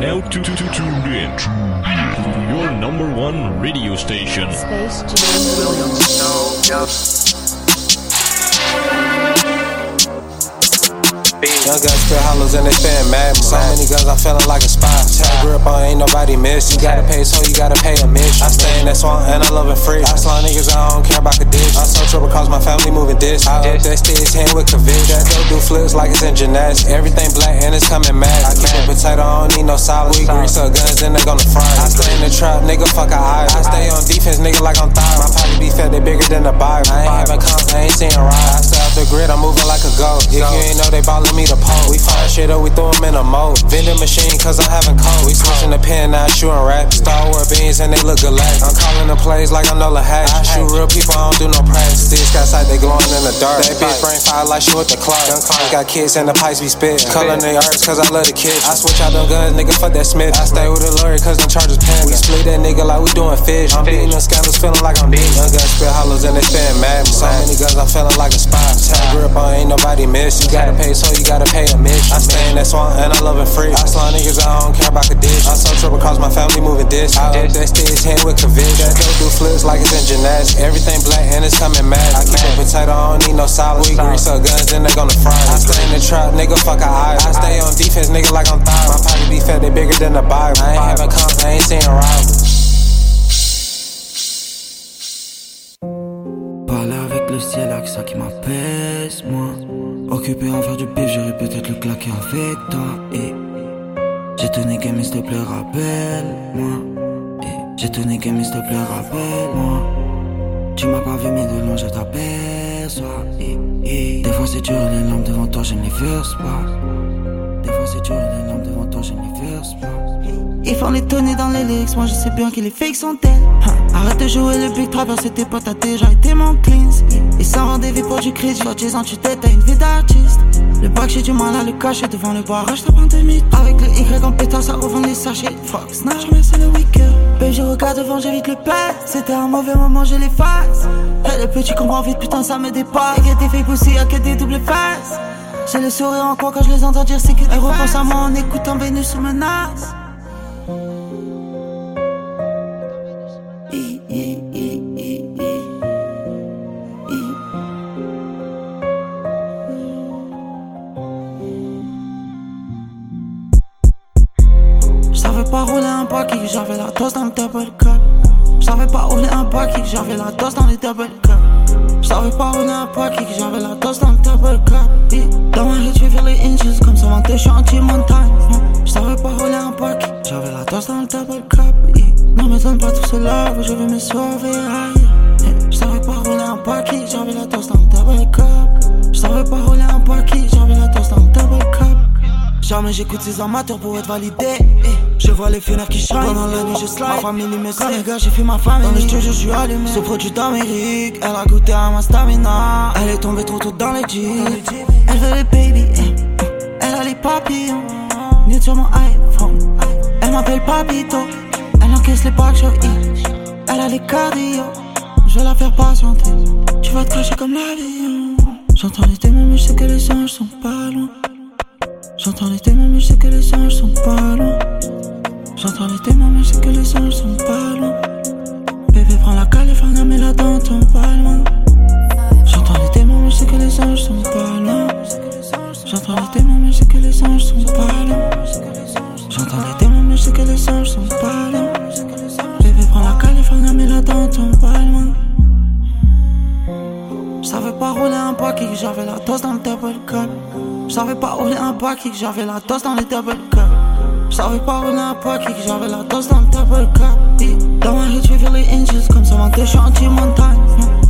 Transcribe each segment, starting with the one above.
now to, to, to tuned in to your number one radio station. Space Jam Williams. Young guns spit hollows and they spitting mad. So many guns, I'm feeling like a spy. Tell grip on, ain't nobody miss. You gotta pay, so you gotta pay a mission. I stay in that swamp and I love it free. I slime niggas, I don't care about conditions. I'm so trouble cause my family moving this. I up that stage hand with conviction. That do flips like it's in gymnastics. Everything black and it's coming mad. I keep a potato, I don't need no solid. We grease up guns and they gonna fry. I stay in the trap, nigga, fuck a eye. I stay on defense, nigga, like I'm thigh. My pocket be fat, they bigger than the Bible. I ain't having comps, I ain't seeing ride. I off the grid, I'm moving like a goat. If you ain't know, they ballin' me the pole. We fire shit up, we throw 'em in a mold. Vending machine, cause I'm having cold. We switching the pen, now shooting rap. Star Wars beans and they look alike. I'm calling the plays like I'm Nola Hatch. I shoot real people, I don't do no practice. These guys like they glowing in the dark. That bitch brain fire like she with the clock. Got kids and the pipes be spit. Color they herbs cause I love the kids. I switch out them guns, nigga, fuck that Smith. I stay with a lawyer cause them charges pen. We split that nigga like we doing fish. I'm beating them scandals, feeling like I'm deep. Young guns spit hollows and they spitting mad. So many guns, I'm feeling like a spy. Tell grip on, ain't nobody miss. You gotta pay, so you gotta pay a miss. I stay in that swamp and I love it free. I slime niggas, I don't care about the conditions. I'm so trouble cause my family moving this. I up that stage hand with conviction. That dope do flips like it's in gymnastics. Everything black and it's coming mad. I keep a potato, I don't need no solid. We grease up guns and they gonna fry. I stay in the trap, nigga, fuck a eye. I stay on defense, nigga, like I'm thigh. My pocket be fat, they bigger than the Bible. I ain't having comps, I ain't seeing rivals. Ciel, avec ça qui m'apaise, moi. Occupé à faire du pif, j'aurais peut-être le claquer avec toi. Et j'ai tourné game, s'il te plaît, rappelle-moi. J'ai tourné game, s'il te plaît, rappelle-moi. Tu m'as pas vu, mais de loin, je t'aperçois. Des fois, c'est dur, les lampes devant toi, je ne les verse pas. Des fois, c'est dur, les lampes devant toi, je ne les verse pas. Ils font les tonner dans les lyrics, moi je sais bien que les fakes sont tels. Arrête de jouer le big travers c'était pas t'as déjà été mon cleans. Et sans rendez-vous pour du crédit, quand tu tu t'es, t'as une vie d'artiste. Le bac, j'ai du mal à le cacher devant le barrage, t'as de mythe. Avec le Y en pétard, ça revend les sachets. Fuck, snatch, c'est le week-end. Baby, je regarde devant, j'évite le plat. C'était un mauvais moment, je l'efface. Et le petit comprend vite, putain, ça me dépasse. Y'a des fake aussi, y'a que des doubles faces. J'ai le sourire en coin quand je les entends dire c'est que Elles repensent à moi en écoutant Vénus sous menace. Pas rouler un paquet, j'avais la dose dans le double cup. J'savais pas rouler un paquet, j'avais la dose dans le double cup. J'savais pas rouler un paquet, j'avais la dose dans le double cup. Dans ma head, j'fais les inches comme ça, monter, j'suis anti-montagne. J'savais pas rouler un paquet, j'avais la dose dans le double cup. Non, mais donne pas tout cela, je vais me sauver. aïe. Yeah. J'savais pas rouler un paquet, j'avais la dose dans le double cup. J'savais pas rouler Jamais j'écoute ces amateurs pour être validé. Eh, Je vois les fenêtres qui shine. Pendant la nuit, je slide. Ma famille me Quand les gars, j'ai fait ma famille. Dans le studio, je suis allumé. Ce produit d'Amérique, elle a goûté à ma stamina. Elle est tombée trop tôt dans les jeans. Elle veut les baby. eh. Elle a les papillons. Nude sur mon iPhone. Elle m'appelle Papito. Elle encaisse les packs, je Elle a les cardio. Je vais la faire patienter. Tu vas te cracher comme l'avion. J'entends les démons, mais je sais que les anges sont. J'entends les démons, mais je sais que les anges sont pas loin. J'entends les démons, mais je sais que les anges sont pas loin. Bébé, prends la Californie, mets-la dans ton palme. J'entends les démons, mais je sais que les anges sont pas loin. J'entends les démons, mais je sais que les anges sont pas loin. J'entends les démons, mais je sais que les anges sont pas loin. Bébé, prends la Californie, mets-la dans ton palme. J'savais pas rouler un paquet, j'avais la dose dans le double cup. J'savais pas rouler un paquet, j'avais la dose dans le double cup. J'savais pas rouler un paquet, j'avais la dose dans le double cup. Dans ma head, j'fais les inches comme ça, monter, j'suis anti-montagne.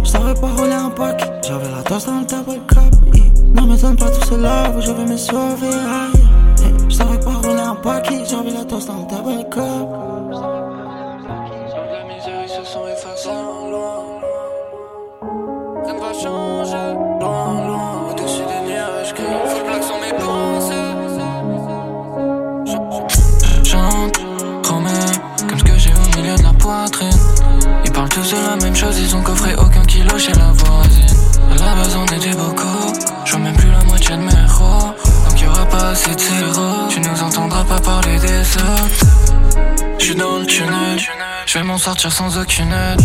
J'savais pas rouler un paquet, j'avais la dose dans le double cup. Non, mais donne pas tout cela, je vais me sauver. aïe. Yeah. J'savais pas rouler un paquet, j'avais la dose dans le double cup. De la même chose, ils ont coffré aucun kilo chez la voisine. À la base, on était beaucoup, je vois même plus la moitié de mes héros. Donc y'aura pas assez de zéro. Tu nous entends m'entendras pas parler des autres. J'suis dans le tunnel, j'vais m'en sortir sans aucune aide.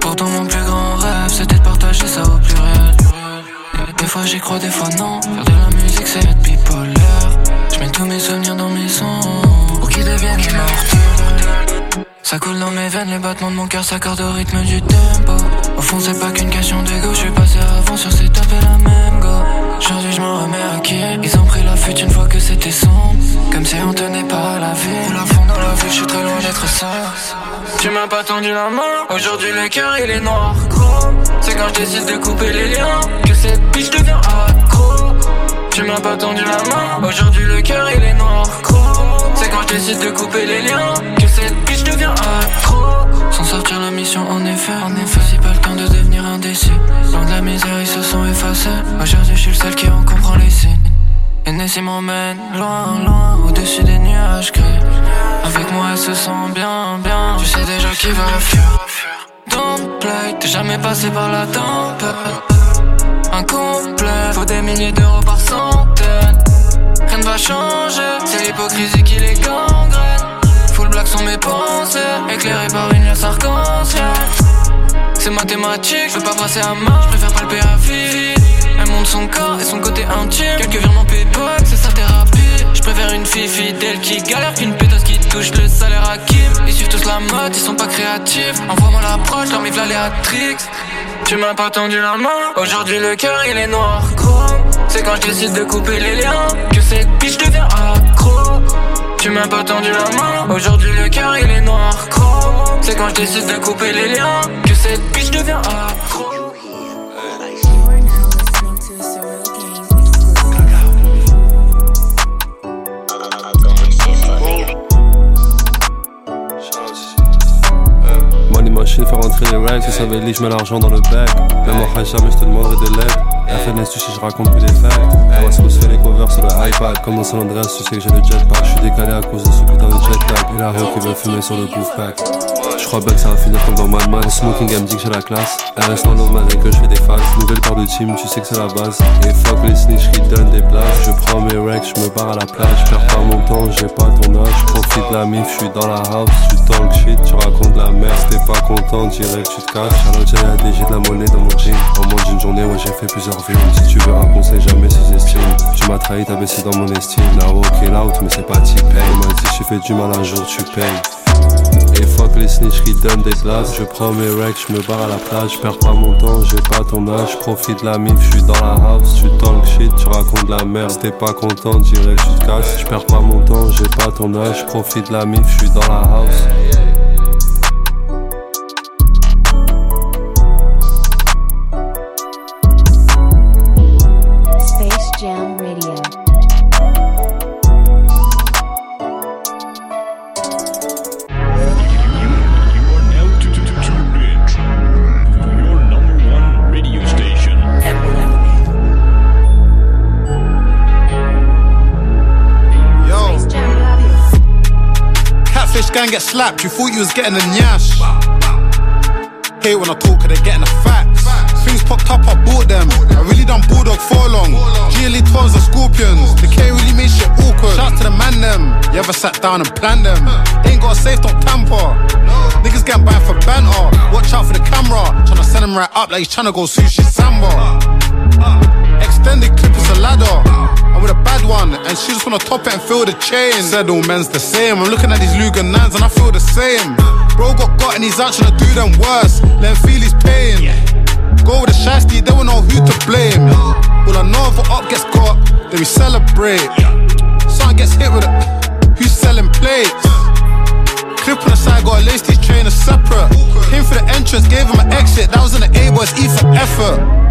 Pourtant mon plus grand rêve c'était de partager ça au pluriel. Des fois j'y crois, des fois non. Faire de la musique c'est être bipolaire. J'mets tous mes souvenirs dans mes sons pour qu'ils deviennent immortels. Ça coule dans mes veines, les battements de mon cœur s'accordent au rythme du tempo. Au fond, c'est pas qu'une question d'ego, je suis passé avant sur ces tapes et la même go. Aujourd'hui, je m'en remets à qui Ils ont pris la fuite une fois que c'était sombre. Comme si on tenait pas à la vie. La fond dans la vue, je suis très loin d'être ça. Tu m'as pas tendu la main, aujourd'hui le cœur il est noir. C'est quand je décide de couper les liens que cette biche devient accro. Tu m'as pas tendu la main, aujourd'hui le cœur il est noir, chrome. Quand je décide de couper les liens que cette biche devient accro. Sans sortir la mission en effet, en effet, c'est pas le temps de devenir indécis. Dans de la misère ils se sont effacés. Aujourd'hui je suis le seul qui en comprend les signes. Et Nessie m'emmène loin, loin, au-dessus des nuages gris. Avec moi, elle se sent bien, bien. Tu sais déjà qui va fuir. Don't play, t'es jamais passé par la tempête. Incomplet, faut des milliers d'euros par centaine. Rien ne va changer, c'est l'hypocrisie qui les gangrène. Full black sont mes pensées, éclairées par une lueur arc-en-ciel. C'est mathématique, je veux pas passer à main, je préfère palper à vie. Elle montre son corps et son côté intime. Quelques virements PayPal, c'est sa thérapie. Je préfère une fille fidèle qui galère qu'une pétasse qui touche le salaire à Kim. Ils suivent tous la mode, ils sont pas créatifs. Envoie-moi l'approche, leur mif l'aléatrix. Tu m'as pas tendu la main, aujourd'hui le cœur il est noir chrome. C'est quand je décide de couper les liens que cette biche devient accro. Tu m'as pas tendu la main, aujourd'hui le cœur il est noir chrome. C'est quand je décide de couper les liens que cette biche devient accro. Machine, faire rentrer les racks, si ça veut je mets l'argent dans le bag. Même en high jamais je te demanderai de l'aide. FNS, tu sais, je raconte plus des facts. West Coast fait les covers sur le iPad. Comme dans San Andreas, tu sais que j'ai le jetpack. Je suis décalé à cause de ce putain de jetlag. Et la Rio qui veut fumer sur le goof pack. Je crois bien que ça va finir comme dans Mad Max. Smoking game dit que j'ai la classe. RS dans man et que je fais des phases. Nouvelle part de team, tu sais que c'est la base. Et fuck les snitch qui donnent des places. Je prends mes racks, je me barre à la plage. Je perds pas mon temps, j'ai pas ton âge. Je profite de la mif, je suis dans la house. Tu talk shit, tu racontes la merde. T'es pas content, que tu te caches. Alors j'ai la DG de la monnaie dans mon jean. En moins d'une journée, ouais, j'ai fait plusieurs vues. Si tu veux un conseil, jamais sous-estime. Tu m'as trahi, t'as baissé dans mon estime. Now walking out, mais c'est pas. On m'a dit, si tu fais du mal un jour, tu payes. Et fuck les snitch qui donnent des glaces Je prends mes racks, je me barre à la plage Je perds pas mon temps, j'ai pas ton âge Je profite la mif, je suis dans la house Tu talk shit, tu racontes la merde. T'es pas content, que tu te casses Je perds pas mon temps, j'ai pas ton âge Je profite de la mif, je suis dans la house you thought you was getting a nyash. Hey, when I talk, they getting the facts. Things popped up, I bought them. I really done bulldog for long. GLE 12s and scorpions. The K really made shit awkward. Shout to the man them. You ever sat down and planned them? Ain't got a safe, don't tamper. Niggas getting banned for banter. Watch out for the camera. Tryna send him right up like he's tryna go sushi samba. Extended clip is a ladder. With a bad one, and she just wanna top it and feel the chain. Said all men's the same. I'm looking at these Luger nines and I feel the same. Bro got got and he's out trying to do them worse. Let him feel his pain. Go with the shasty, they will know who to blame. All I know if a up gets caught, then we celebrate. Son gets hit with it. Who's selling plates? Clip on the side, got a lace these trainers separate. Came for the entrance, gave him an exit. That was in the A boys, E for effort.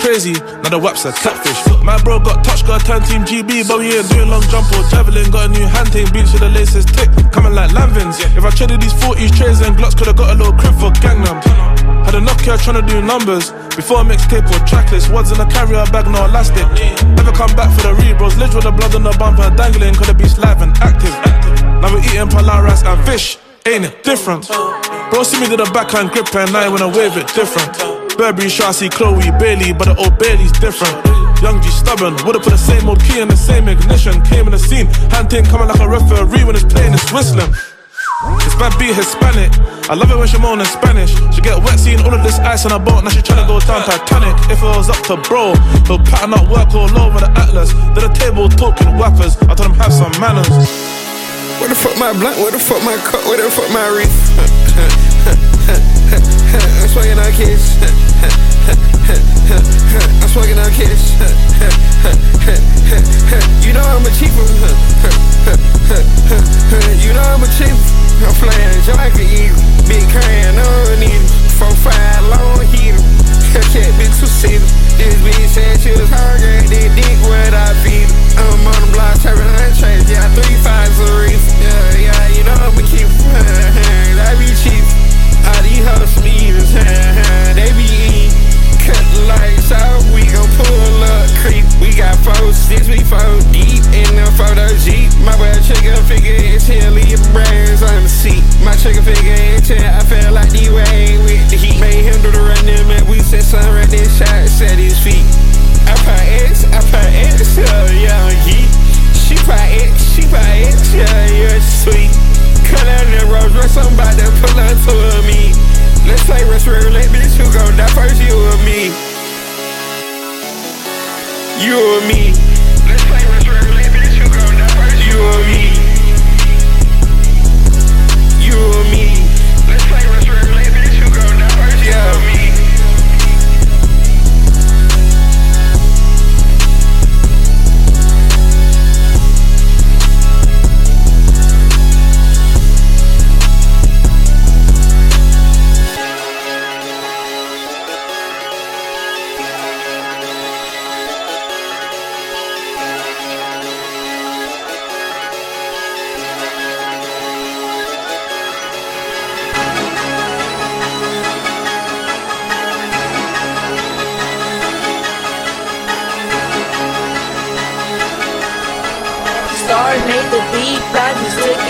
Crazy. Now the waps are catfish. My bro got touch, got turn team GB, but we ain't doing long jump or javelin. Got a new hand team, beats with the laces tick, coming like Lanvins. If I traded these 40s, trays and glocks, could've got a little crib for Gangnam. Had a Nokia trying to do numbers before a mixtape or tracklist. Words in a carrier bag, no elastic. Never come back for the rebros. Lidge with the blood on the bumper, dangling, could have been live and active. Now we're eating palaras and fish. Ain't it different? Bro, see me do the backhand grip and I I wave it different. Burberry shot, Chloe Bailey, but the old Bailey's different. Young G stubborn, would've put the same old key in the same ignition. Came in the scene, hand thing coming like a referee when it's playing, it's whistling. This bad beat Hispanic. I love it when she moan in Spanish. She get wet seeing all of this ice on her boat. Now she tryna go down Titanic. If it was up to bro, he'll pattern up work all over the Atlas. To the table talking whappers. I told him have some manners. Where the fuck my blunt? Where the fuck my cup? Where the fuck my reef? Smoking on kids. I'm smoking on kids. You know I'm a cheaper. You know I'm a cheaper. I'm flying Jamaica eat Big can, I don't need. Four, five,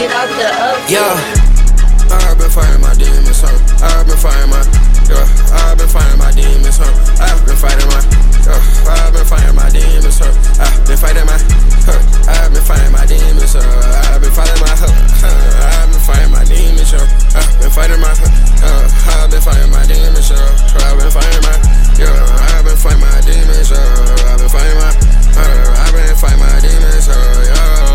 just out the oven. Yeah. I've been fighting my demons, huh? I've been fighting my, yeah. I've been fighting my demons, huh? I've been fighting my, yeah. I've been fighting my demons, huh? I've been fighting my, huh? I've been fighting my demons, huh? I've been fighting my, huh? I've been fighting my demons, huh? I've been fighting my, uh, I've been fighting my demons, huh? I've been fighting my, yeah. I've been fighting my demons, huh? I've been fighting my, uh, I've been fighting my demons, huh? Yeah.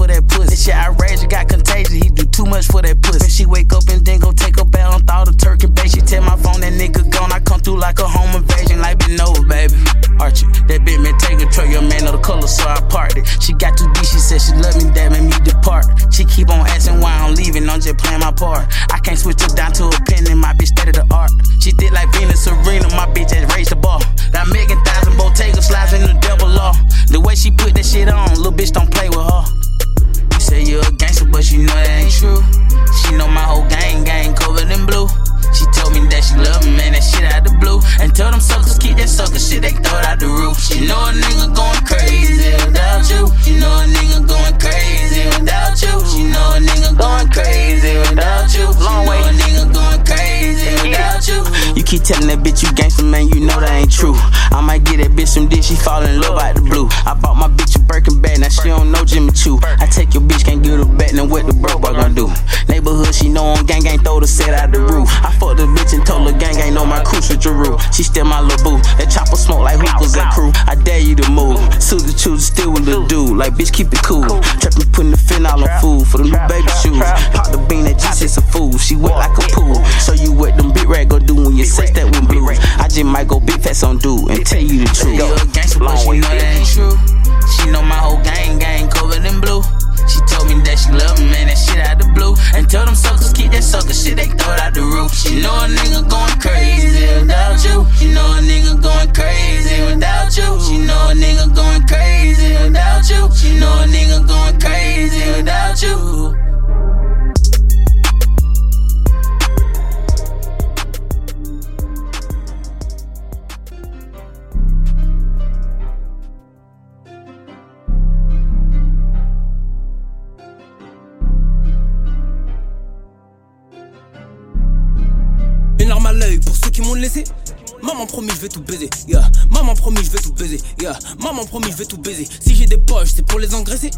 For that fall in love out the blue. I bought my bitch a Birkin bag, now she don't know Jimmy Choo. I take your bitch, can't get her back, then what the bro boy gon' do? Neighborhood, she know I'm gang gang, throw the set out the roof. I fucked the bitch and told her gang gang, know my with Jeru. She still my little boo. That chopper smoke like hookahs at crew. I dare you to move. Sugar choose still with the dude. Like bitch, keep it cool. Trappin' putting the fin all on food for the new baby shoes. Pop the bean that just is a fool. She wet like a pool. So you what them big rag gon' do when you sex that with blues. I just might go big tests on do and tell you the truth. Yo, a gangster, but she know that ain't true. She know my whole gang, gang covered in blue. She told me that she love me, man, that shit out the blue. And told them suckers, keep that sucker shit, they throw it out the roof. She know a nigga going crazy without you. She know a nigga going crazy. Maman promis je vais tout baiser, yeah. Maman promis je vais tout baiser, yeah. Maman promis je vais tout baiser. Si j'ai des poches, c'est pour les engraisser.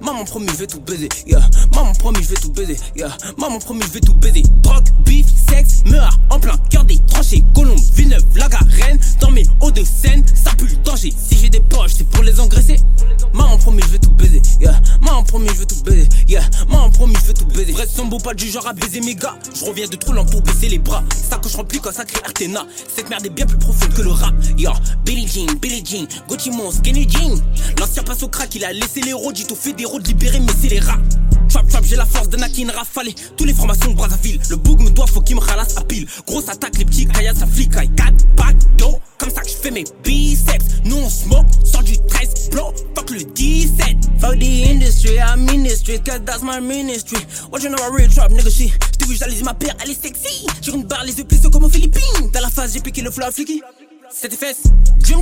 Maman promis je vais tout baiser, yeah. Maman promis je vais tout baiser, yeah. Maman promis je vais tout baiser. Drogue, beef, sexe, meurt en plein cœur des tranchées. Colombe, Villeneuve, la garenne, dans mes hauts de scène, ça pue le danger. Si j'ai des poches, c'est pour les engraisser. Maman promis je vais tout baiser, yeah. Maman promis je vais tout baiser, yeah. Maman promis je vais tout baiser. Vrai son beau pas du genre à baiser mes gars. Je reviens de trop lent pour baisser les bras. Ça que je remplis quand ça crée Artena. Cette merde bien plus profonde que le rap. Yo, Billy Jean, Billy Jean, Gucci Mon, Skinny Jean. Au crack, il a laissé les roads, il tout fait des roads libérés, mais c'est les rats. Trap trap, j'ai la force d'un Akin rafalé. Tous les formations de Brazzaville. Le boug me doit, faut qu'il me ralasse à pile. Grosse attaque, les petits caillasses, ça flicaille. 4 pack d'eau, comme ça que je fais mes biceps. Nous on smoke, sort du 13 blow, fuck le 17. Fuck the industry, I'm ministry, cause that's my ministry. What you know about real trap, nigga shit? J't'ai vu, j'analyse ma paire, elle est sexy. J'ai une barre, les yeux plissés comme aux Philippines. Dans la phase, j'ai piqué le flow à flicky. C'était fesses, Jim.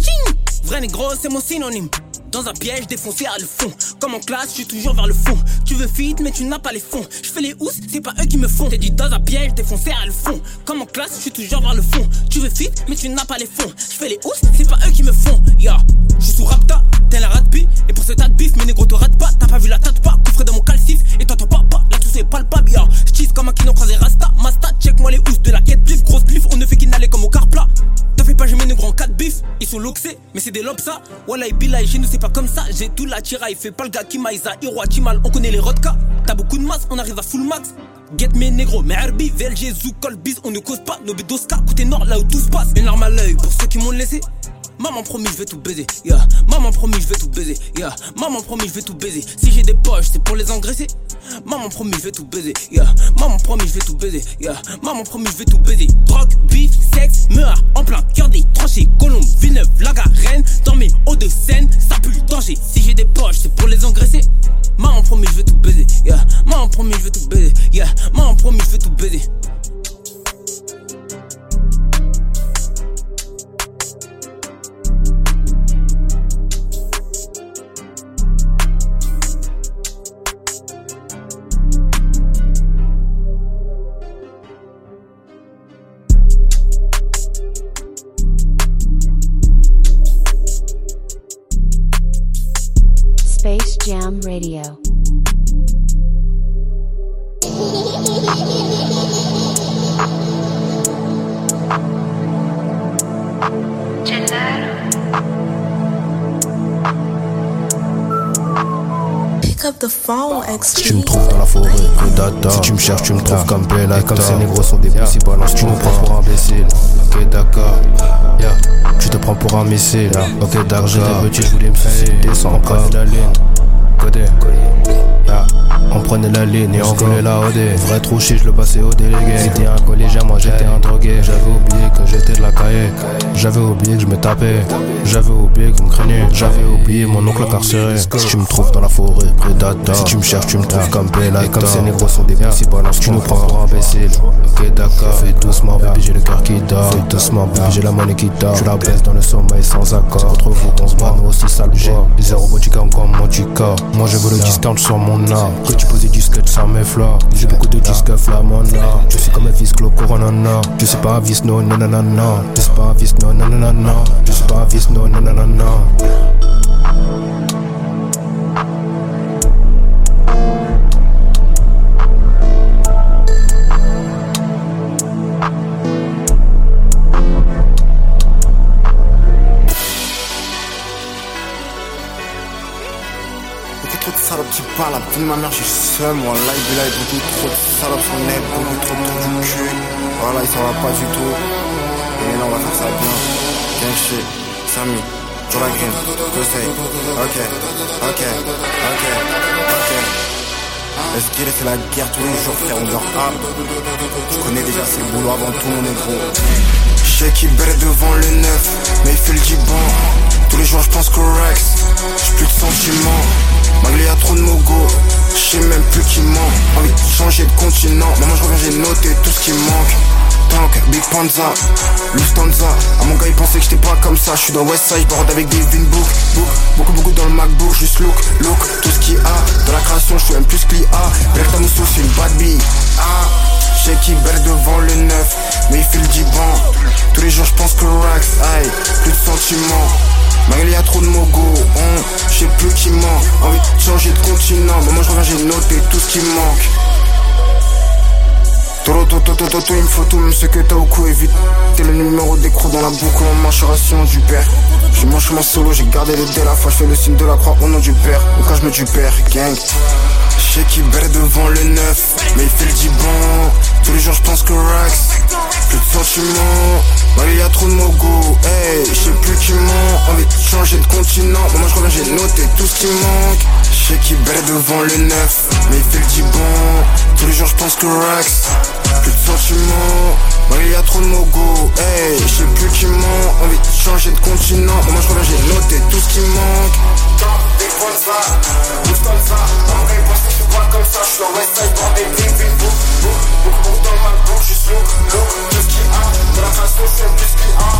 Vrai négro, c'est mon synonyme. Dans un piège défoncé à le fond. Comme en classe, je suis toujours vers le fond. Tu veux fit, mais tu n'as pas les fonds. Je fais les housses, c'est pas eux qui me font. T'es dit dans un piège défoncé à le fond. Comme en classe, je suis toujours vers le fond. Tu veux fit, mais tu n'as pas les fonds. Je fais les housses, c'est pas eux qui me font. Je suis sous rapta, t'es la ratpi. Et pour ce tas de bif, mes négros te ratent pas. T'as pas vu la tête pas, coffre dans mon calcif. Et t'entends pas, pas, là tout c'est palpable. Ya, je comme un kino croisé rasta. Masta, check moi les housses de la quête blif. Grosse blif, on ne fait qu'inhaler comme au car plat. T'en fais pas, j'ai mes négros en 4 bif. Ils sont loxés, mais c'est des lobes ça. Wallah, et chez nous c'est pas comme ça. J'ai tout la tiraille, fait pas le gars qui maïsa. Hiro Timal, on connaît les rodka. T'as beaucoup de masse, on arrive à full max. Get mes négros, mais Herbie, VLG, Zoukol, Biz, on ne cause pas. Nos bédosca, côté nord, là où tout se passe. Une larme à l'œil pour ceux qui m'ont laissé. Maman promis je vais tout baiser, yeah. Maman promis je vais tout baiser, yeah. Maman promis je vais tout baiser. Si j'ai des poches, c'est pour les engraisser. Maman promis je vais tout baiser, yeah. Maman promis je vais tout baiser, yeah. Maman promis je vais tout baiser. Drogue, beef, sexe, meurt en plein cœur des tranchées. Colombe, Villeneuve, la garenne, dans mes hauts de scène, ça pue le danger. Si j'ai des poches, c'est pour les engraisser. Maman promis je vais tout baiser, yeah. Maman promis je vais tout baiser, yeah. Maman promis je vais tout baiser. Radio. Pick up the phone, Si tu me trouves dans la forêt, data. Si tu me cherches, tu me trouves comme Bella. Comme ces négros sont des pussy balance, tu me prends pour un imbécile. Ok, d'accord. Yeah. Tu te prends pour un missile. Ok, d'accord. J'étais petit, je voulais me suicider. Descends encore Yeah. On prenait la ligne et on volait la OD. Vrai trou je le passais au délégué. C'était un collégien, moi j'étais un drogué. J'avais oublié que j'étais de la cahier. J'avais oublié que je me tapais. J'avais oublié qu'on me craignait. J'avais oublié mon oncle incarcéré. Si tu me trouves dans la forêt, prédateur. Si tu me cherches, tu me trouves comme Bella. Et comme ces négros sont des petits balance, tu nous prends pour imbécile. D'accord. Fais doucement, baby, j'ai le cœur qui dort. Fais doucement, baby, j'ai la monnaie qui dort. Je la baisse dans le sommeil sans accord. Entre vous qu'on se bat, nous aussi sale J'ai les aérobotiques encore mon du corps. Moi je veux le discount sur mon art. Que tu poses des disquettes sans mes fleurs. J'ai beaucoup de disques flamanda. Je suis comme un vis clos coronana. Je suis pas un vis no nanana. Je suis pas un vis no nanana. Je suis pas un vis no nanana. Beaucoup qui parlent, la vie de ma mère, je suis seul, moi, là, il là, beaucoup trop de salopes sur le beaucoup trop de du cul. Voilà, il s'en va pas du tout. Mais là, on va faire ça bien. Bien shit, Samy, je sais. Ok, ok, ok, ok. Esquiler, c'est la guerre tous les jours, frère, on dort hard. Je connais déjà le boulot avant tout, mon négro. Je sais qu'il bête devant le neuf, mais il fait le giban. Tous les jours, je pense qu'au Rex, j'ai plus de sentiments. Malgré y'a trop de mogo, je sais même plus qui ment. Envie de changer de continent, maman je reviens j'ai noté tout ce qui manque. tank, Big Panza, Lufthansa. À mon gars, il pensait que j'étais pas comme ça. Je suis dans Westside, je avec des Vinbook. Book, beaucoup, beaucoup dans le MacBook. Juste look, look, tout ce qu'il y a. Dans la création, je suis un plus que A. Bref, Moussou, c'est une bad bee. Ah. J'ai qui belle devant le neuf, mais il fait le diban. Tous les jours je pense que Rax, aïe, plus de sentiments. Mais il y a trop de mogo, on, je sais plus qui ment. Envie de changer de continent, mais moi je reviens, j'ai noté tout ce qui manque. Toro, toto, toto, il me faut tout, même ce que t'as au cou, évite. T'es le numéro d'écrou dans la boucle, en marcheration du père. J'ai mon chemin solo, j'ai gardé le dé la fois, je fais le signe de la croix au nom du père. Au cas je me du père, gang. J'ai qui bête devant le neuf, mais il fait le diban. Tous les jours je pense que Rax, plus de sentiments. Bah il y a trop de mogo, hey, je sais plus qui ment. Envie de changer de continent, moi je reviens, j'ai noté tout ce qui manque. J'ai qui bête devant le neuf, mais il fait le diban. Tous les jours je pense que Rax, plus de sentiments. Bah il y a trop de mogo, hey, je sais plus qui ment. Envie de changer de continent, moi je reviens, j'ai noté tout ce qui manque. Des ça, comme ça, en vrai, pense que je suis comme ça, je suis en Westside dans des big book, book, book, book dans ma bouche, juste look, look, tout ce a, dans la façon c'est plus qu'il a,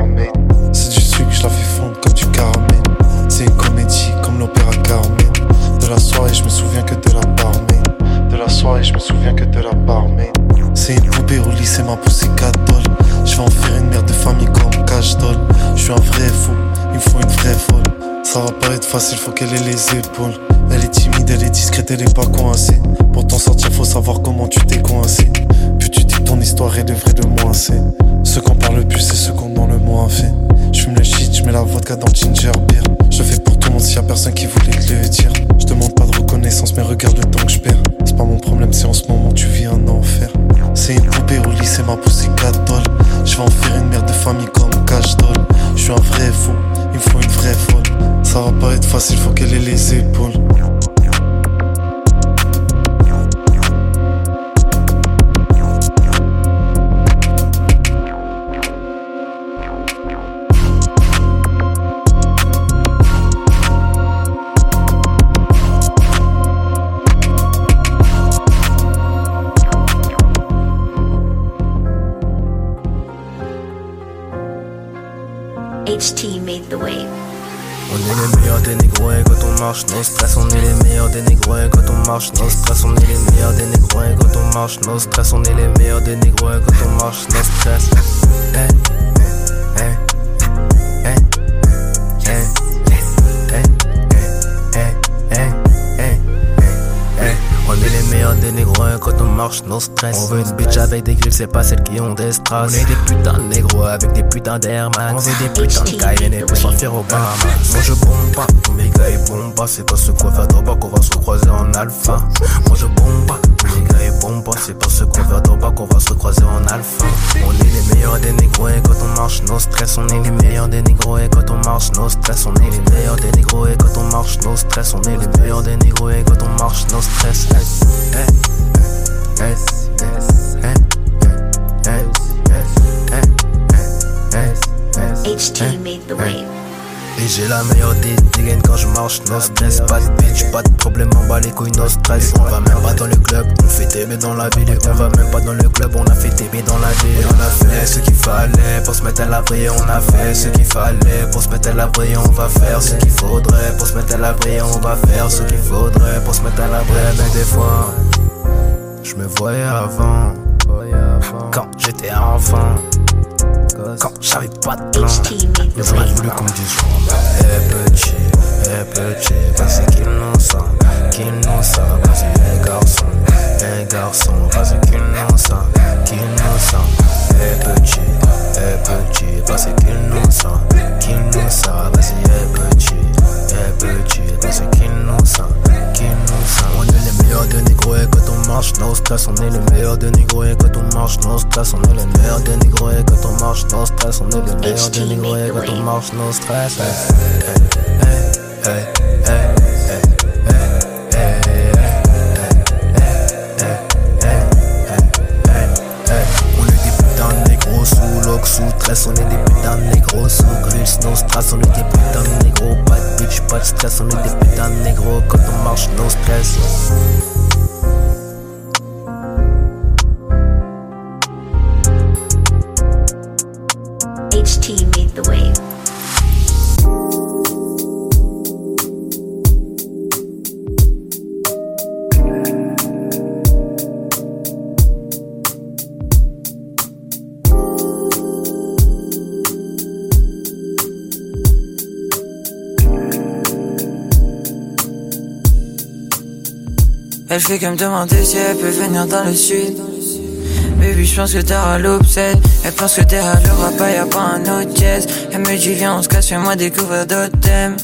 facile, faut qu'elle ait les épaules. Elle est timide, elle est discrète, elle est pas coincée. Pour t'en sortir, faut savoir comment tu t'es coincé. Puis tu dis que ton histoire elle est vraie de moi, c'est. Ce qu'on parle le plus, c'est ce qu'on dans le moins fait. Je fume le shit, je mets la vodka dans le ginger beer. Je fais pour tout le monde s'il y a personne qui voulait te le dire. Je demande pas de reconnaissance, mais regarde le temps que je perds. C'est pas mon problème, c'est en ce moment tu vis un enfer. C'est une poupée au lit, c'est ma poussée 4 Je vais en faire une merde de famille comme cash doll. Je suis un vrai fou. Il faut une vraie folle. Ça va pas être facile, faut qu'elle ait les épaules. the wave. On est les meilleurs des négros quand on marche nos stress. On est les meilleurs des négros quand on marche nos stress. On est les meilleurs des négros quand on marche nos stress. On est les meilleurs des négros quand on marche nos stress. Hey. Celles qui ont des strass. On est des putains de négros avec des putains d'air On veut des putains de Cayenne et puis s'en faire au Bahamas. Moi je bombe pas, tous mes gars ils bombent pas. C'est pas ce qu'on va droit qu'on va se croiser en alpha. Moi je bombe pas, combat. C'est par ce qu'on verra bas qu'on va se croiser en alpha. On est les meilleurs des négros et quand on marche, nos stress. On est les meilleurs des négros et quand on marche, nos stress. On est les meilleurs des négros et quand on marche, nos stress. On est les meilleurs des négros et quand on marche, nos stress. Hey, hey, hey, HT the wave. Et j'ai la meilleure des dégaines quand je marche, no stress, pas de bitch, pas de problème, en bas les couilles, no stress. On va même pas dans dans la ville. Et on va même pas dans le club, on a fait TB dans la ville. Et on a fait ce qu'il fallait pour se mettre à l'abri. On a fait ce qu'il fallait pour se mettre à l'abri. On va faire ce qu'il faudrait pour se mettre à l'abri. On va faire ce qu'il faudrait pour se mettre à l'abri. Mais des fois, je me voyais avant, quand j'étais enfant. Quand j'avais pas de plan Mais j'aurais voulu qu'on me dise Eh petit, eh petit Vas-y qu'il nous sent, qu'il nous sent Vas-y eh garçon, eh garçon Vas-y qu'il nous sent, qu'il nous sent. Eh petit, eh petit Vas-y qu'il nous sent, qu'il nous sent. Vas-y eh petit, eh petit Vas-y qu'il nous sent, qu'il nous sent. On est les meilleurs de négros et quand on marche no stress On est les meilleurs de négros et quand on marche no stress On est les meilleurs de négros et quand on marche no stress On est les meilleurs de négros et quand on marche no stress Hey, hey, hey, hey, stress On est des putains de négros sous grills, no stress On est des putains de négros, bitch, pas de stress On est des putains de quand on marche no stress. HT made the wave. Elle fait que me demander si elle peut venir dans le sud. Baby, je pense que t'auras l'obsède. Elle pense que t'es à l'Europe, y'a pas un autre jazz. Elle me dit, viens, on se casse, fais-moi découvrir d'autres thèmes.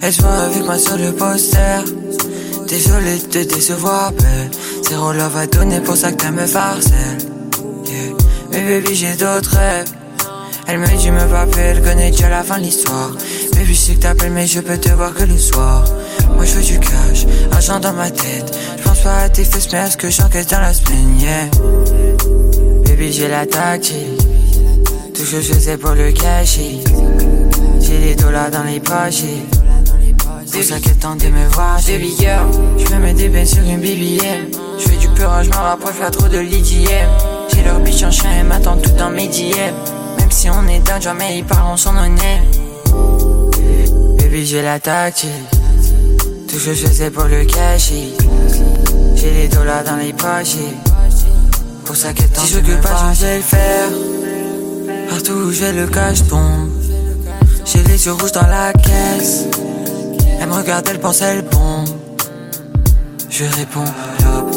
Elle se voit avec moi sur le poster. Désolé de te décevoir, belle. Zéro love à donner pour ça que t'aimes me farcelle. Mais baby, j'ai d'autres rêves. Elle me dit, me papier, elle connaît déjà la fin de l'histoire. Baby, je sais que t'appelles, mais je peux te voir que le soir. Moi, je veux du cash, argent dans ma tête. Je pense pas à tes fesses, mais à ce que j'encaisse dans la semaine, yeah. Baby, j'ai la ce que je sais pour le cacher. J'ai les dollars dans les poches. C'est ça qu'elle de me voir. Baby girl, je me mets des bains sur une BBM. Je fais du pur, je m'en rapproche, pas trop de l'IDM. J'ai leur bitch en chien, elle m'attend tout dans mes DM. Même si on est dans jamais ils parlent son honnête. Baby, j'ai la tactile. Tout ce que je sais pour le cacher. J'ai les dollars dans les poches. Pour ça qu'elle tente Si je pas, je vais le faire. Partout où je vais, le cash tombe. J'ai les yeux rouges dans la caisse. Elle me regarde, elle pense, elle bombe. Je réponds,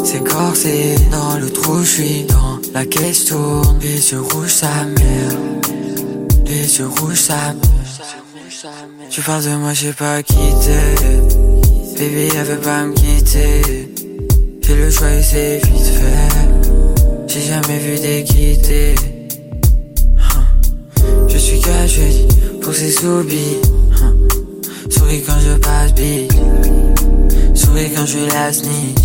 c'est corsé. Dans le trou, je suis dans la caisse tourne. Les yeux rouges, sa mère. Les yeux rouges, sa mère. Tu parles de moi, j'ai pas quitté. Baby, elle veut pas me quitter. Fais le choix et c'est vite fait. J'ai jamais vu des quitter. Je suis caché pour ces soubis. Souris quand je passe big. Souris quand je la snitch.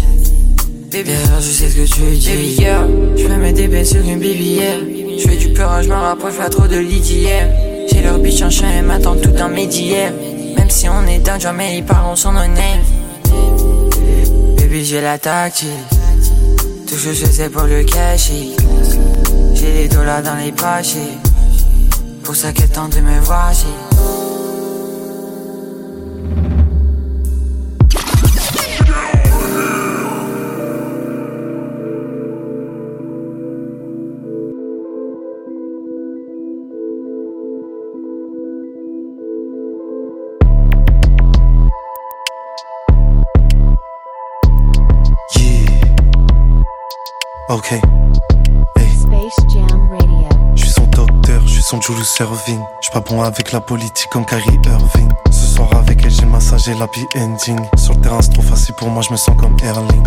Baby, alors je sais ce que tu dis. Baby girl, je me mets des bains sur une BBM. Je fais du peur, je m'en rapproche pas trop de l'IDM. J'ai leur bitch en chien, elle m'attend tout dans mes DM. Si on est dans jamais ils parlent son honnête. Baby, j'ai la tactile. Que je sais pour le cacher. J'ai les dollars dans les poches. Pour ça qu'elle tente de me voir. Ok, Space Jam Radio. je suis son docteur, je suis son Julius Serving. Je suis pas bon avec la politique comme Kyrie Irving. Ce soir avec elle, j'ai le massage et l'happy ending. Sur le terrain, c'est trop facile pour moi, je me sens comme Erling.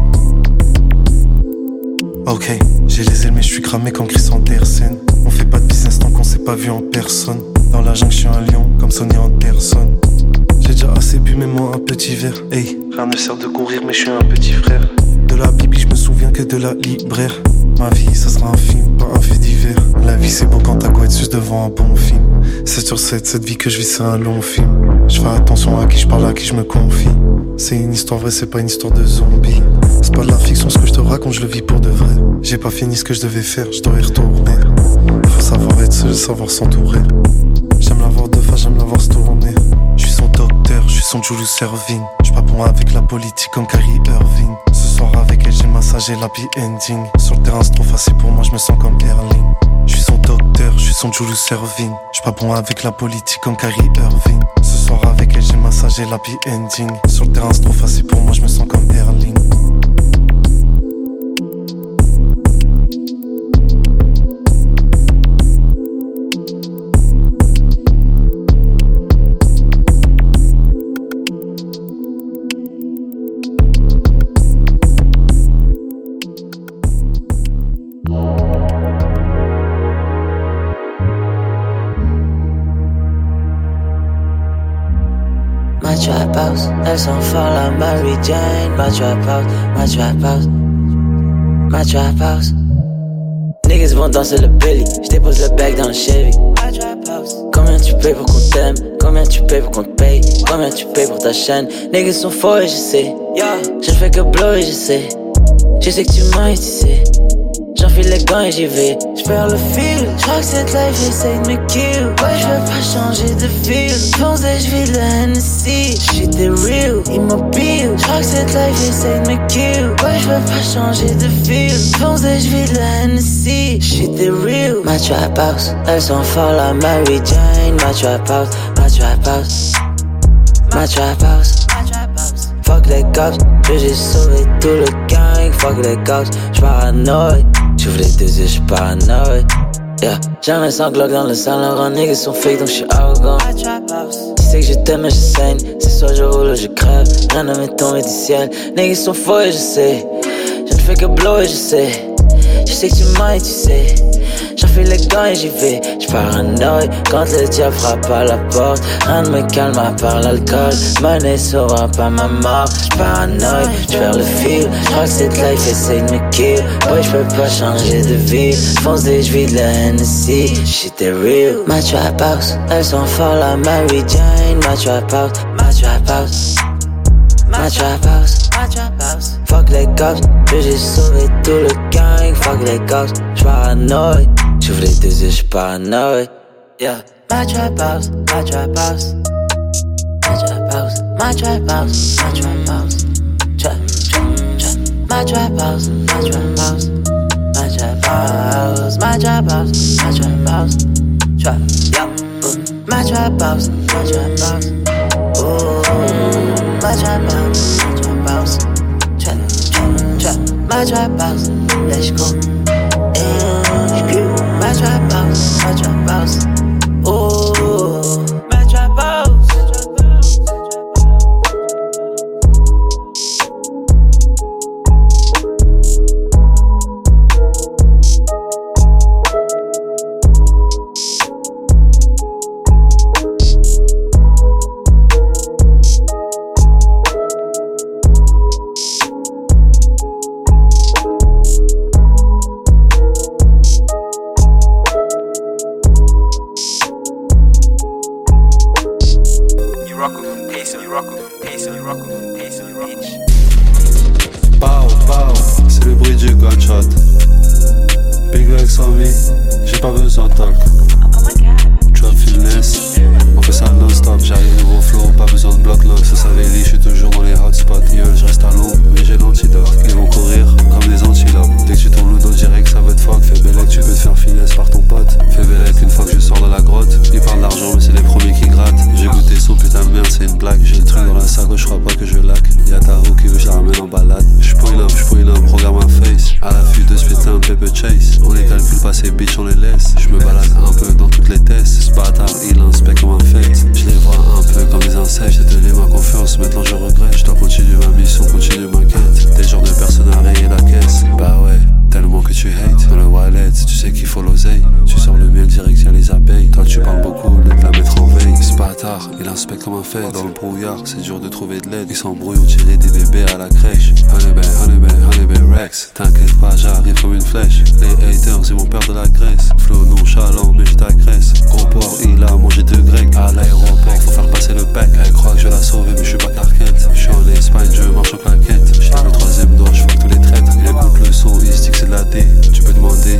Ok, j'ai les ailes, mais je suis cramé comme Chris Andersen. On fait pas de business tant qu'on s'est pas vu en personne. Dans la jungle, je suis un lion, comme Sonny Anderson. J'ai déjà assez bu, mais moi un petit verre. Hey, rien ne sert de courir, mais je suis un petit frère. De la Bible, je souviens que de la libraire. Ma vie, ça sera un film, pas un fait divers. La vie, c'est beau quand t'as quoi être juste devant un bon film. C'est sur cette, cette vie que je vis, c'est un long film. Je fais attention à qui je parle, à qui je me confie. C'est une histoire vraie, c'est pas une histoire de zombie. C'est pas de la fiction, ce que je te raconte, je le vis pour de vrai. J'ai pas fini ce que je devais faire, je dois y retourner. Faut savoir être seul, savoir s'entourer. J'aime la voir de face, j'aime la voir se tourner. Je suis son docteur, je suis son Julius Serving. Je pas bon avec la politique comme Carrie Irving. Ce soir avec elle, j'ai massage et l'happy ending. Sur le terrain, c'est trop facile pour moi, je me sens comme Erling. Je suis son docteur, je suis son Julius Serving. Je pas bon avec la politique comme Carrie Irving. Ce soir avec elle, j'ai massage et l'happy ending. Sur le terrain, c'est trop facile pour moi, je me sens comme Erling. Jane. My house, my house. Niggas vont danser le belly, j'dépose le bec dans le Chevy. Combien tu payes pour qu'on t'aime? Combien tu payes pour qu'on te paye? Combien tu payes pour ta chaîne? Niggas sont faux et je sais. Je fais que blow et je sais. Je sais que tu mens, tu sais. J'enfile les gants j'y vais. J'perds le fil. J'crois que cette life essaye de me kill. Ouais, j'veux pas changer de fil. Fonce et j'vis la Hennessy. Shit est real, immobile. J'crois que cette life essaye de me kill. Ouais, j'veux pas changer de fil. Fonce et j'vis la Hennessy. Shit est real. Ma trap house, elles sont folles à Mary Jane. Ma trap house, ma trap house. Ma trap house. Fuck les cops, j'ai sauvé tout le gang. Fuck les cops, j'paranoïe. J'ouvre les deux yeux, j'paranoïe. Yeah, j'ai un sanglots dans le salon, rend niggas sont fake donc j'suis arrogant. Tu sais que je t'aime je saigne. C'est soit je roule ou je crève. Rien ne m'est tombé du ciel. Niggas sont faux et je sais. Je ne fais que blow et je sais. Je sais que tu m'aimes, tu sais. J'enfile les gants et j'y vais. J'paranoïe quand le diable frappe à la porte. Rien ne me calme à part l'alcool. Money saura pas ma mort. J'paranoïe, j'perds le fil. J'crois que cette life essaye de me kill. Boy, j'peux pas changer de ville. Fonce et j'vis de la Hennessy. Shit est real. Ma trap house, elles sont folles à Mary Jane. Ma trap house, ma trap house. Ma trap house, ma trap house. Fuck les cops, j'ai sauvé tout le gang. Fuck les cops, j'paranoïe. J'ouvre les deux yeux, j'paranoïe. Yeah. My trap house, my trap house. My trap house, my trap house, my trap house. Trap, trap, trap. My trap house, my trap house. My trap house, my trap house, my trap house. Trap, yeah. My trap house, my trap house. Ooh, my trap house, my trap house. Trap, trap, trap. My trap house, let's go. Eh, My trap house, my fait dans le brouillard, c'est dur de trouver de l'aide. Ils s'embrouillent, on tirait des bébés à la crèche. Honey ben, honey ben, honey ben Rex. T'inquiète pas, j'arrive comme une flèche. Les haters, c'est mon père de la Grèce. Flow nonchalant, mais je t'agresse. Au port, il a mangé de grec. À l'aéroport, faut faire passer le pack. Elle croit que je la sauver, mais je suis pas Clarkette. Je suis en Espagne, je marche en claquette. J'ai le troisième doigt, je fuck tous les traîtres. Il écoute le son, il se dit que c'est de la D. Tu peux demander,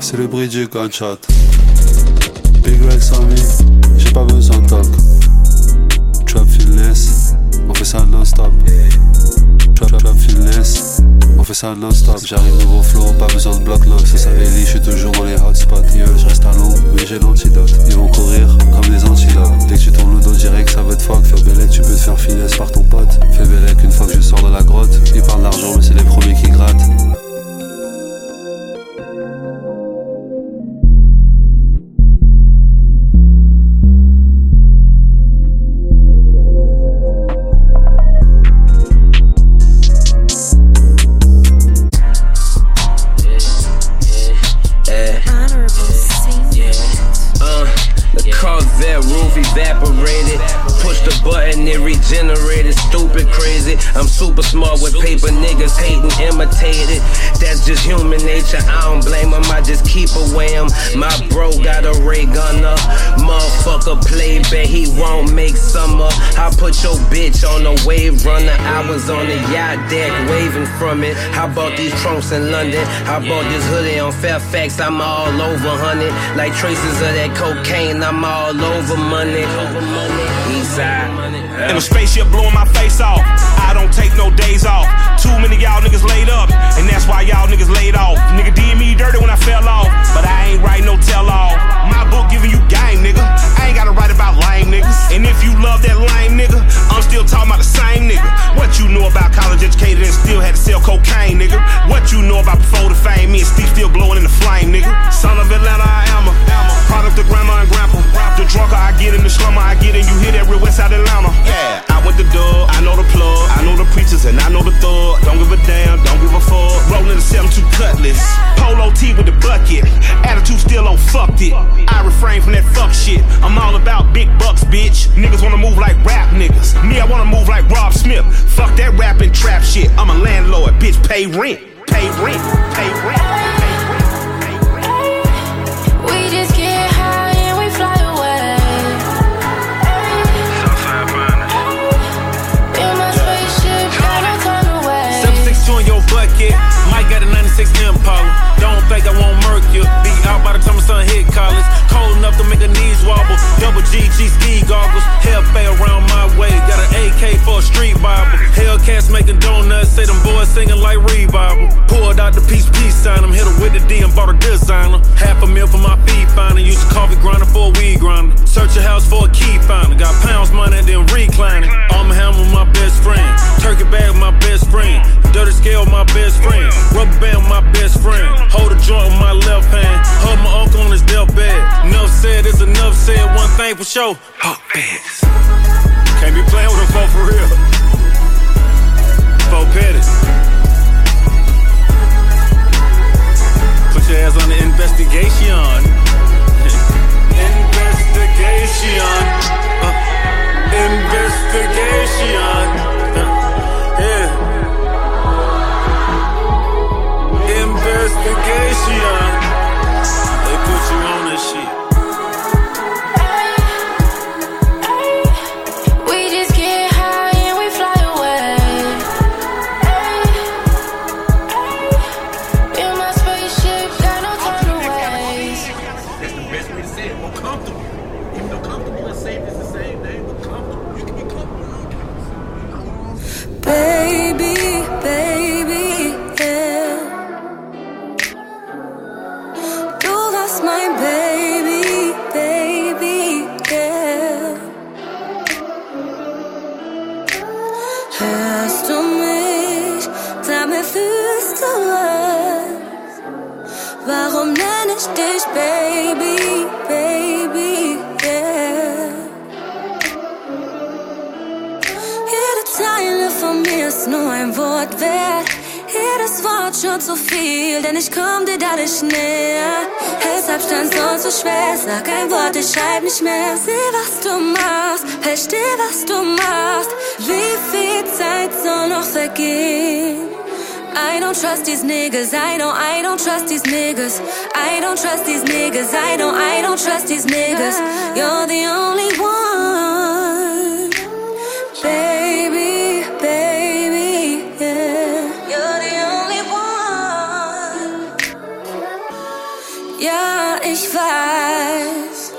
C'est le bruit du gunshot. Big vie, j'ai pas besoin de talk. Trap fitness, on fait ça non-stop. Trap trap fitness, on fait ça non-stop. J'arrive nouveau flow, pas besoin de bloc lock. Ça savait je suis toujours dans les hotspots. Yo, je reste à l'ombre, mais j'ai l'antidote. Ils vont courir comme des antilopes. Dès que tu tournes le dos direct, ça va te fuck. Fais bellec, tu peux te faire finesse par ton pote. Fais bellec une fois que je sors de la grotte. Ils parlent d'argent, mais c'est les premiers qui grattent. Evaporated. Push the button, it regenerated. Stupid, crazy. I'm super smart with paper niggas hating, imitated. That's just human nature. I don't blame them, I just keep away 'em. My bro got a ray gunner. Motherfucker play, bet he won't make summer. I put your bitch on a wave runner. I was on the yacht deck waving from it. How about these trunks in London? How about this hoodie on Fairfax? I'm all over, honey. Like traces of that cocaine, I'm all over money. East side. In a spaceship blowing my face off. I don't take no days off. Too many y'all niggas laid up, and that's why y'all niggas laid off. Nigga did me dirty when I fell off, but I ain't write no tell all. My book giving you game, nigga. I ain't gotta write about lame niggas. And if you love that lame nigga, I'm still talking about the same nigga. What you know about college educated and still had to sell cocaine, nigga? What you know about before the fame? Me and Steve still blowing in the flame, nigga. Son of Atlanta, I am a product of grandma and grandpa. The drunker I get in the slumber I get in, you hear that real west side Atlanta. Yeah, I went the dub, I know the plug, I know the preachers and I know the thug. Don't give a damn, don't give a fuck. Rolling the 72 cutlass, polo T with the bucket. Attitude still on fucked it. I refrain from that fuck shit. I'm all about big bucks, bitch. Niggas wanna move like rap niggas. Me, I wanna move like Rob Smith. Fuck that rap and trap shit. I'm a landlord, bitch. Pay rent, pay rent, pay rent. We just get high and we fly away. In my spaceship, got no time to waste. 76 in your bucket. Mike got a 96 Impala. Don't think I won't murk you. Be out by the time my son hit college. Cold enough to make her knees wobble. Double GG ski goggles. Hellfire around my way. Got an AK for a street bible. Hellcats making donuts. Say them boys singing like revival. Pulled out the peace peace sign. I'm hit her with the D and bought a designer. Half a meal for my feed finder. Used a coffee grinder for a weed grinder. Search a house for a key finder. Got pounds money then reclining. Arm hammer with my best friend. Turkey bag with my best friend. Dirty scale my best friend. Rubber band with my best friend. Hold a joint with my left hand. Hug my uncle on his deathbed. Enough said is enough said. One thing for sure. Fuck bitch. Can't be playing with them folk for real. Folk petty. Put your ass on the investigation. investigation. Uh, investigation. Niggas. I don't trust these niggas, I don't, I don't trust these niggas. You're the only one, baby, baby, yeah. You're the only one. Ja, ich weiß,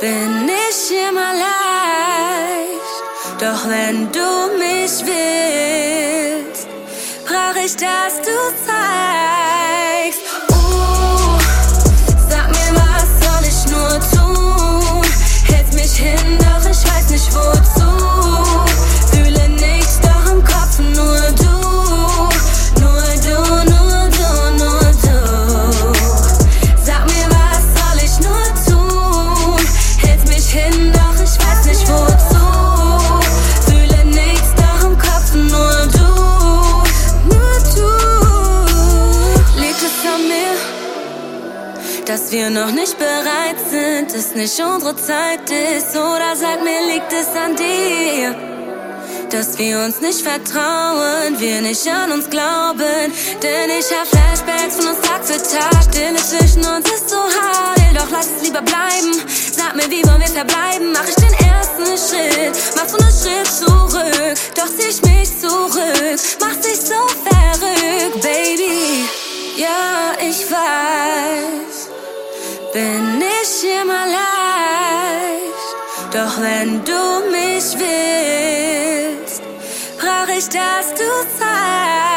bin nicht immer leicht, doch wenn du mich willst brauch ich, dass du zeigst. food nicht unsere Zeit ist? Oder sag mir, liegt es an dir? Dass wir uns nicht vertrauen, wir nicht an uns glauben. Denn ich hab Flashbacks von uns Tag für Tag. Stille zwischen uns ist so hart, doch lass es lieber bleiben. Sag mir, wie wollen wir verbleiben? Mach ich den ersten Schritt, machst du einen Schritt zurück. Doch zieh ich mich zurück, machst dich so verrückt, Baby. Ja, ich weiß, bin nicht immer wenn du mich willst, brauch ich, dass du zeigst.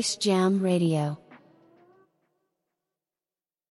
Space Jam Radio.